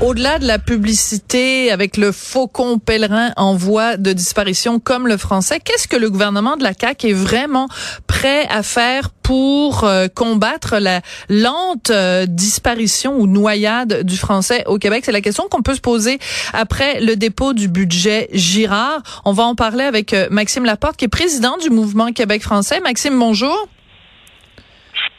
Au-delà de la publicité avec le faucon pèlerin en voie de disparition comme le français, qu'est-ce que le gouvernement de la CAQ est vraiment prêt à faire pour euh, combattre la lente euh, disparition ou noyade du français au Québec? C'est la question qu'on peut se poser après le dépôt du budget Girard. On va en parler avec euh, Maxime Laporte, qui est président du mouvement Québec français. Maxime, bonjour.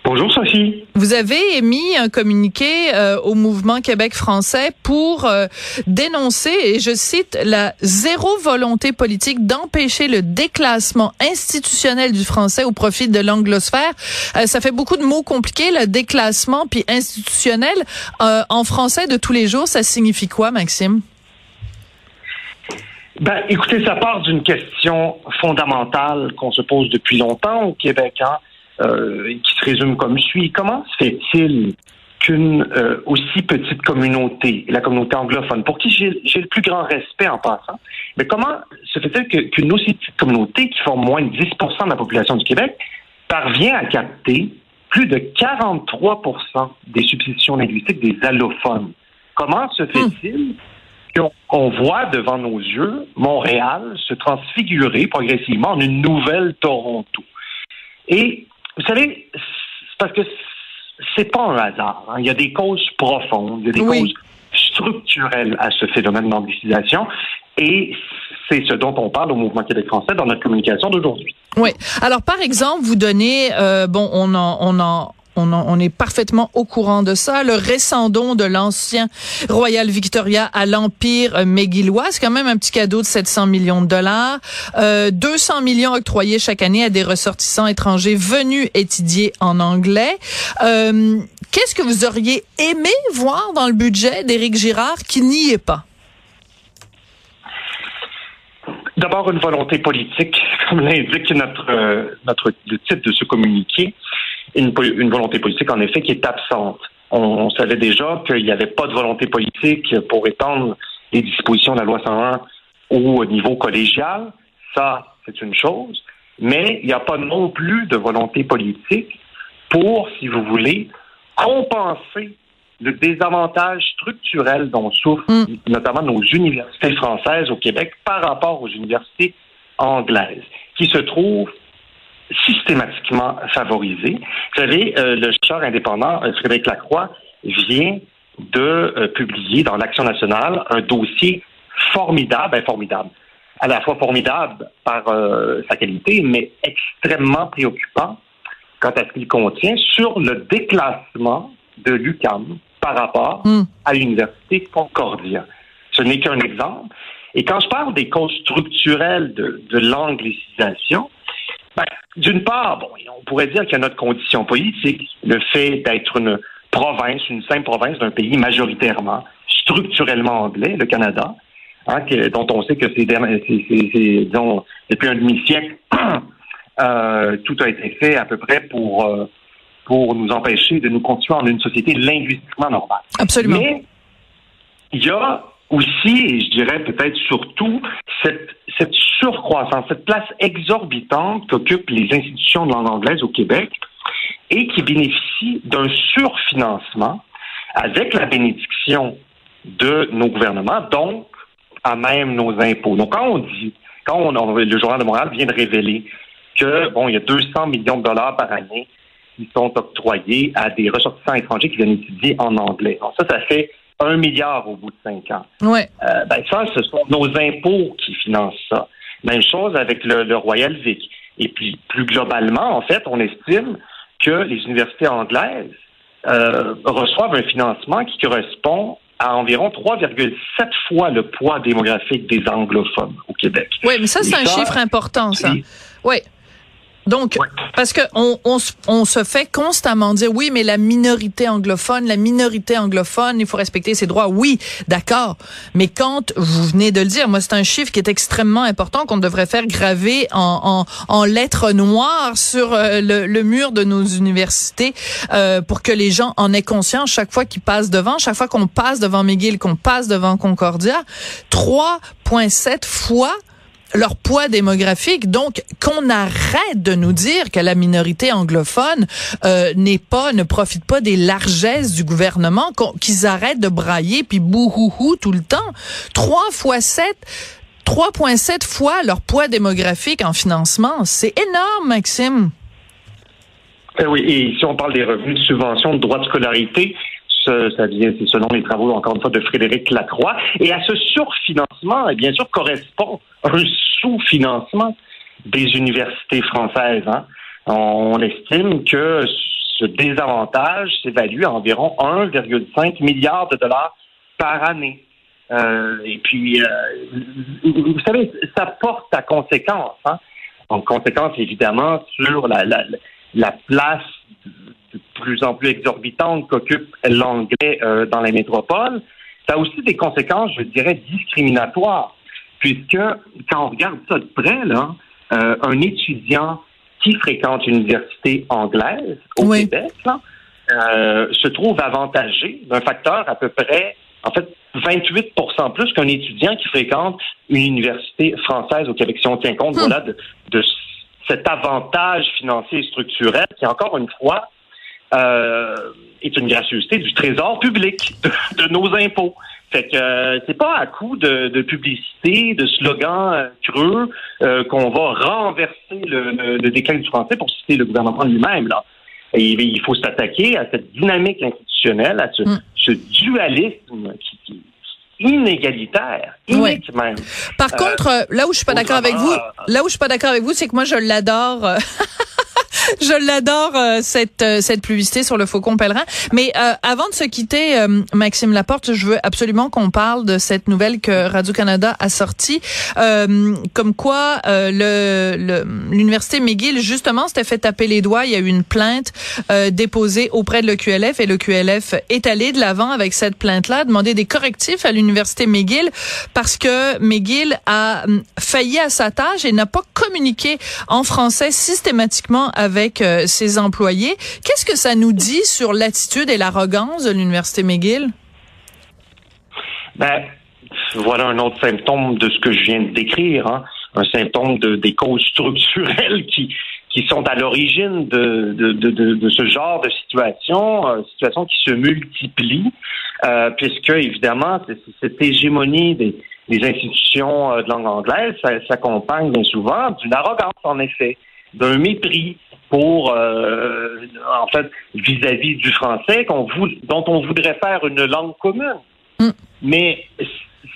Bonjour Sophie. Vous avez émis un communiqué euh, au mouvement Québec français pour euh, dénoncer, et je cite, la zéro volonté politique d'empêcher le déclassement institutionnel du français au profit de l'anglosphère. Euh, ça fait beaucoup de mots compliqués, le déclassement puis institutionnel. en français de tous les jours, ça signifie quoi, Maxime? Ben, écoutez, ça part d'une question fondamentale qu'on se pose depuis longtemps au Québec. Hein? Euh, qui se résume comme suit. Comment se fait-il qu'une euh, aussi petite communauté, la communauté anglophone, pour qui j'ai le plus grand respect en passant, mais comment se fait-il qu'une aussi petite communauté qui forme moins de 10% de la population du Québec parvient à capter plus de 43% des substitutions linguistiques des allophones? Comment se fait-il qu'on voit devant nos yeux Montréal se transfigurer progressivement en une nouvelle Toronto? Et vous savez, c'est parce que c'est pas un hasard. Hein. Il y a des causes profondes, il y a des causes structurelles à ce phénomène d'anglicisation. Et c'est ce dont on parle au Mouvement Québec français dans notre communication d'aujourd'hui. Oui. Alors, par exemple, vous donnez, euh, bon, on en, on en, on, est parfaitement au courant de ça. Le récendon de l'ancien Royal Victoria à l'Empire McGillois, c'est quand même un petit cadeau de 700 millions de dollars. Euh, 200 millions octroyés chaque année à des ressortissants étrangers venus étudier en anglais. Euh, qu'est-ce que vous auriez aimé voir dans le budget d'Éric Girard qui n'y est pas? D'abord, une volonté politique, comme l'indique notre, euh, notre, titre de ce communiqué une, volonté politique, en effet, qui est absente. On, savait déjà qu'il n'y avait pas de volonté politique pour étendre les dispositions de la loi 101 au niveau collégial. Ça, c'est une chose. Mais il n'y a pas non plus de volonté politique pour, si vous voulez, compenser le désavantage structurel dont souffrent mm. notamment nos universités françaises au Québec par rapport aux universités anglaises, qui se trouvent systématiquement favorisé. Vous savez, euh, le chercheur indépendant euh, Frédéric Lacroix vient de euh, publier dans l'Action nationale un dossier formidable, ben, formidable, à la fois formidable par sa qualité, mais extrêmement préoccupant quant à ce qu'il contient sur le déclassement de l'UCAM par rapport hmm. à l'Université Concordia. Ce n'est qu'un exemple. Et quand je parle des causes structurelles de, de l'anglicisation, ben, d'une part, bon, on pourrait dire qu'il y a notre condition politique, le fait d'être une province, une simple province d'un pays majoritairement, structurellement anglais, le Canada, hein, dont on sait que c'est, depuis un demi-siècle, euh, tout a été fait à peu près pour, euh, pour nous empêcher de nous constituer en une société linguistiquement normale. Absolument. Mais il y a aussi, et je dirais peut-être surtout, cette, surcroissance, cette place exorbitante qu'occupent les institutions de langue anglaise au Québec et qui bénéficie d'un surfinancement avec la bénédiction de nos gouvernements, donc à même nos impôts. Donc quand on dit, quand le Journal de Montréal vient de révéler que bon, il y a 200 millions de dollars par année qui sont octroyés à des ressortissants étrangers qui viennent étudier en anglais. Donc ça, ça fait un milliard au bout de cinq ans. Ouais. Euh, ben ça, ce sont nos impôts qui financent ça. Même chose avec le, Royal Vic. Et puis, plus globalement, en fait, on estime que les universités anglaises euh, reçoivent un financement qui correspond à environ 3,7 fois le poids démographique des anglophones au Québec. Oui, mais ça, c'est un chiffre important, ça. Oui. Donc, parce que on, on, on, se fait constamment dire oui, mais la minorité anglophone, la minorité anglophone, il faut respecter ses droits. Oui, d'accord. Mais quand vous venez de le dire, moi, c'est un chiffre qui est extrêmement important qu'on devrait faire graver en, en, en lettres noires sur euh, le, le, mur de nos universités euh, pour que les gens en aient conscience chaque fois qu'ils passent devant, chaque fois qu'on passe devant McGill, qu'on passe devant Concordia. 3,7 fois leur poids démographique. Donc, qu'on arrête de nous dire que la minorité anglophone euh, n'est pas, ne profite pas des largesses du gouvernement, qu'ils arrêtent de brailler puis bouhouhou tout le temps. Trois fois sept, 3,7 fois leur poids démographique en financement. C'est énorme, Maxime. Eh oui, et si on parle des revenus de subvention de droits de scolarité, ça vient, c'est selon les travaux, encore une fois, de Frédéric Lacroix. Et à ce surfinancement, bien sûr, correspond un sous-financement des universités françaises. Hein. On estime que ce désavantage s'évalue à environ 1,5 milliard de dollars par année. Euh, et puis, euh, vous savez, ça porte à conséquence. Hein? En conséquence, évidemment, sur la, la, la place plus en plus exorbitante qu'occupe l'anglais euh, dans les métropoles. Ça a aussi des conséquences, je dirais, discriminatoires, puisque quand on regarde ça de près, là, euh, un étudiant qui fréquente une université anglaise au Québec là, euh, se trouve avantagé d'un facteur à peu près, en fait, 28% plus qu'un étudiant qui fréquente une université française au Québec. Si on tient compte, voilà, de, de, cet avantage financier et structurel qui, encore une fois, euh, est une gracieuseté du trésor public, de, nos impôts. Fait que euh, c'est pas à coup de, de publicité, de slogans euh, creux euh, qu'on va renverser le, le, déclin du français pour citer le gouvernement lui-même. Là. Et il faut s'attaquer à cette dynamique institutionnelle, à ce, mm. ce dualisme qui, qui inégalitaire, même. Par contre, là où je suis pas d'accord avec vous, là où je suis pas d'accord avec vous, c'est que moi je l'adore. je l'adore euh, cette euh, cette publicité sur le Faucon pèlerin. Mais euh, avant de se quitter, Maxime Laporte, je veux absolument qu'on parle de cette nouvelle que Radio Canada a sortie, comme quoi le l'université McGill justement s'était fait taper les doigts. Il y a eu une plainte déposée auprès de l'EQLF et l'EQLF est allé de l'avant avec cette plainte-là, demander des correctifs à l'université McGill parce que McGill a failli à sa tâche et n'a pas communiqué en français systématiquement avec avec euh, ses employés. Qu'est-ce que ça nous dit sur l'attitude et l'arrogance de l'Université McGill? Ben, voilà un autre symptôme de ce que je viens de décrire, hein. un symptôme de, des causes structurelles qui, qui sont à l'origine de, de, ce genre de situation, euh, situation qui se multiplie, euh, puisque évidemment cette hégémonie des, des institutions euh, de langue anglaise s'accompagne bien souvent d'une arrogance en effet, d'un mépris, pour, euh, en fait, vis-à-vis du français, qu'on dont on voudrait faire une langue commune. Mm. Mais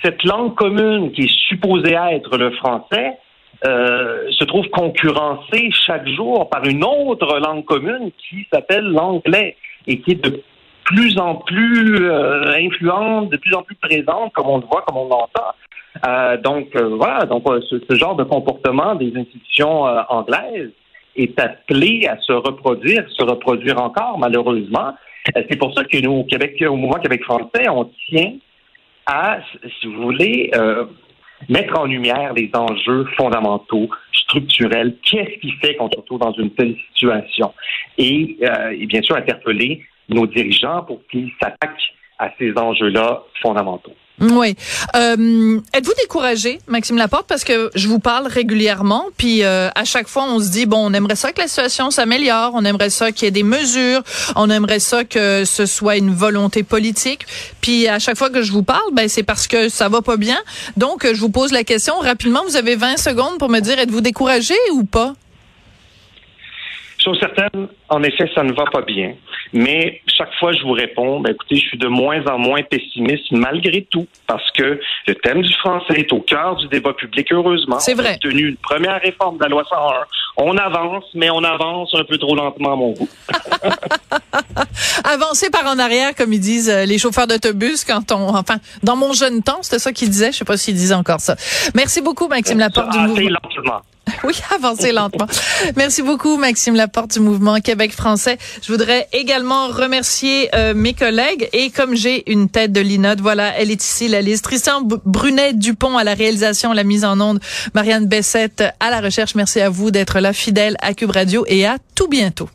cette langue commune qui est supposée être le français euh, se trouve concurrencée chaque jour par une autre langue commune qui s'appelle l'anglais et qui est de plus en plus euh, influente, de plus en plus présente, comme on le voit, comme on l'entend. Donc voilà, donc ce, ce, genre de comportement des institutions anglaises est appelé à se reproduire, se reproduire encore, malheureusement. Euh, c'est pour ça que nous, au Québec, au mouvement Québec français, on tient à, si vous voulez, euh, mettre en lumière les enjeux fondamentaux, structurels. Qu'est-ce qui fait qu'on se retrouve dans une telle situation? Et, euh, et bien sûr, interpeller nos dirigeants pour qu'ils s'attaquent à ces enjeux-là fondamentaux. Oui. Euh, êtes-vous découragé, Maxime Laporte, parce que je vous parle régulièrement, puis euh, à chaque fois on se dit bon, on aimerait ça que la situation s'améliore, on aimerait ça qu'il y ait des mesures, on aimerait ça que ce soit une volonté politique, puis à chaque fois que je vous parle, ben c'est parce que ça va pas bien. Donc je vous pose la question rapidement. Vous avez 20 secondes pour me dire êtes-vous découragé ou pas? Chose certaine, en effet, ça ne va pas bien. Mais chaque fois, je vous réponds, ben, écoutez, je suis de moins en moins pessimiste malgré tout, parce que le thème du français est au cœur du débat public, heureusement. C'est vrai. On a tenu une première réforme de la loi 101. On avance, mais on avance un peu trop lentement à mon goût. Avancer par en arrière, comme ils disent euh, les chauffeurs d'autobus quand on, enfin, dans mon jeune temps, c'était ça qu'ils disaient. Je sais pas s'ils disaient encore ça. Merci beaucoup, Maxime Laporte du mouvement. Oui, avancer lentement. Merci beaucoup, Maxime Laporte du mouvement Québec français. Je voudrais également remercier euh, mes collègues et comme j'ai une tête de linotte, voilà, elle est ici, la liste. Tristan Brunet Dupont à la réalisation, la mise en onde, Marianne Bessette à la recherche. Merci à vous d'être là, fidèle à Cube Radio et à tout bientôt.